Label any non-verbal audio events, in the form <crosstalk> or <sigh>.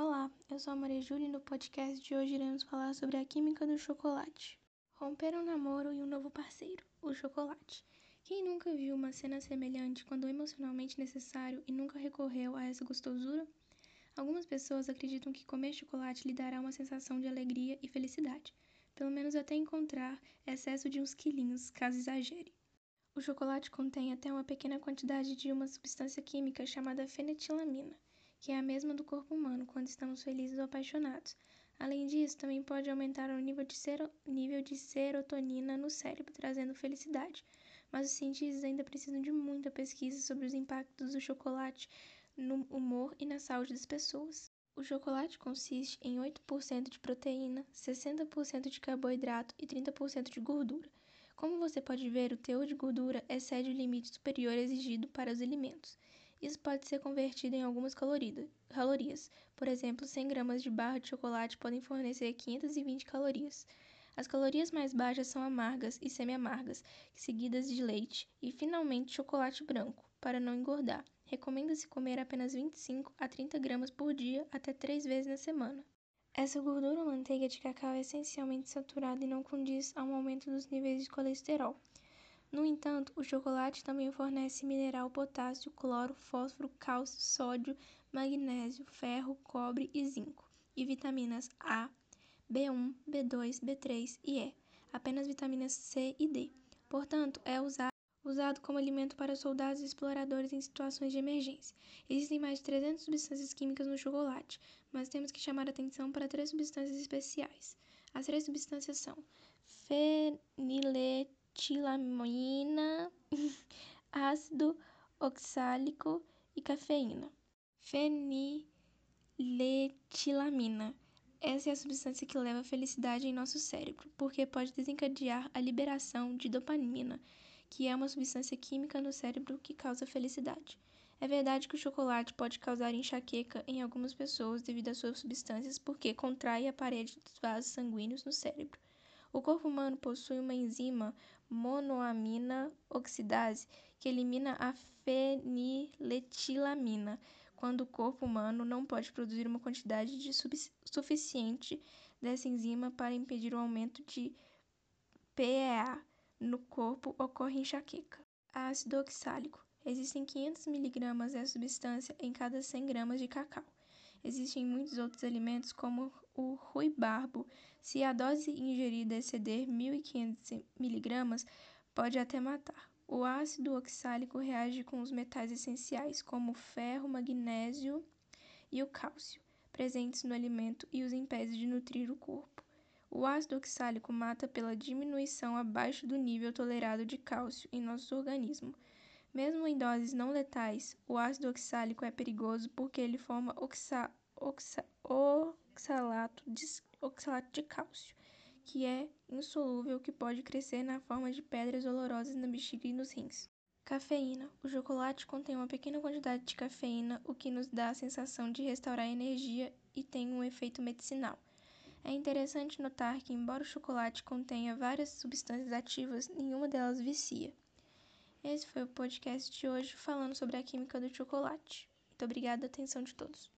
Olá, eu sou a Maria Júlia e no podcast de hoje iremos falar sobre a química do chocolate. Romper um namoro e um novo parceiro, o chocolate. Quem nunca viu uma cena semelhante quando emocionalmente necessário e nunca recorreu a essa gostosura? Algumas pessoas acreditam que comer chocolate lhe dará uma sensação de alegria e felicidade, pelo menos até encontrar excesso de uns quilinhos, caso exagere. O chocolate contém até uma pequena quantidade de uma substância química chamada fenetilamina, que é a mesma do corpo humano quando estamos felizes ou apaixonados. Além disso, também pode aumentar o nível de, sero... nível de serotonina no cérebro, trazendo felicidade. Mas os cientistas ainda precisam de muita pesquisa sobre os impactos do chocolate no humor e na saúde das pessoas. O chocolate consiste em 8% de proteína, 60% de carboidrato e 30% de gordura. Como você pode ver, o teor de gordura excede o limite superior exigido para os alimentos. Isso pode ser convertido em algumas calorias. Por exemplo, 100 gramas de barra de chocolate podem fornecer 520 calorias. As calorias mais baixas são amargas e semi-amargas, seguidas de leite e, finalmente, chocolate branco, para não engordar. Recomenda-se comer apenas 25 a 30 gramas por dia até três vezes na semana. Essa gordura ou manteiga de cacau é essencialmente saturada e não condiz ao aumento dos níveis de colesterol. No entanto, o chocolate também fornece mineral potássio, cloro, fósforo, cálcio, sódio, magnésio, ferro, cobre e zinco, e vitaminas A, B1, B2, B3 e E, apenas vitaminas C e D. Portanto, é usado usado como alimento para soldados e exploradores em situações de emergência. Existem mais de 300 substâncias químicas no chocolate, mas temos que chamar atenção para três substâncias especiais. As três substâncias são feniletilamina, <laughs> ácido oxálico e cafeína. Feniletilamina. Essa é a substância que leva felicidade em nosso cérebro, porque pode desencadear a liberação de dopamina, que é uma substância química no cérebro que causa felicidade. É verdade que o chocolate pode causar enxaqueca em algumas pessoas devido às suas substâncias porque contrai a parede dos vasos sanguíneos no cérebro. O corpo humano possui uma enzima monoamina oxidase que elimina a feniletilamina quando o corpo humano não pode produzir uma quantidade de suficiente dessa enzima para impedir o aumento de PEA, no corpo ocorre enxaqueca. Ácido oxálico. Existem 500 mg dessa substância em cada 100 gramas de cacau. Existem muitos outros alimentos, como o ruibarbo. Se a dose ingerida exceder 1.500 mg, pode até matar. O ácido oxálico reage com os metais essenciais, como o ferro, magnésio e o cálcio, presentes no alimento e os impede de nutrir o corpo. O ácido oxálico mata pela diminuição abaixo do nível tolerado de cálcio em nosso organismo. Mesmo em doses não letais, o ácido oxálico é perigoso porque ele forma oxa, oxa, oxalato, de, oxalato de cálcio, que é insolúvel que pode crescer na forma de pedras olorosas na bexiga e nos rins. Cafeína. O chocolate contém uma pequena quantidade de cafeína, o que nos dá a sensação de restaurar energia e tem um efeito medicinal. É interessante notar que, embora o chocolate contenha várias substâncias ativas, nenhuma delas vicia. Esse foi o podcast de hoje falando sobre a química do chocolate. Muito obrigada atenção de todos.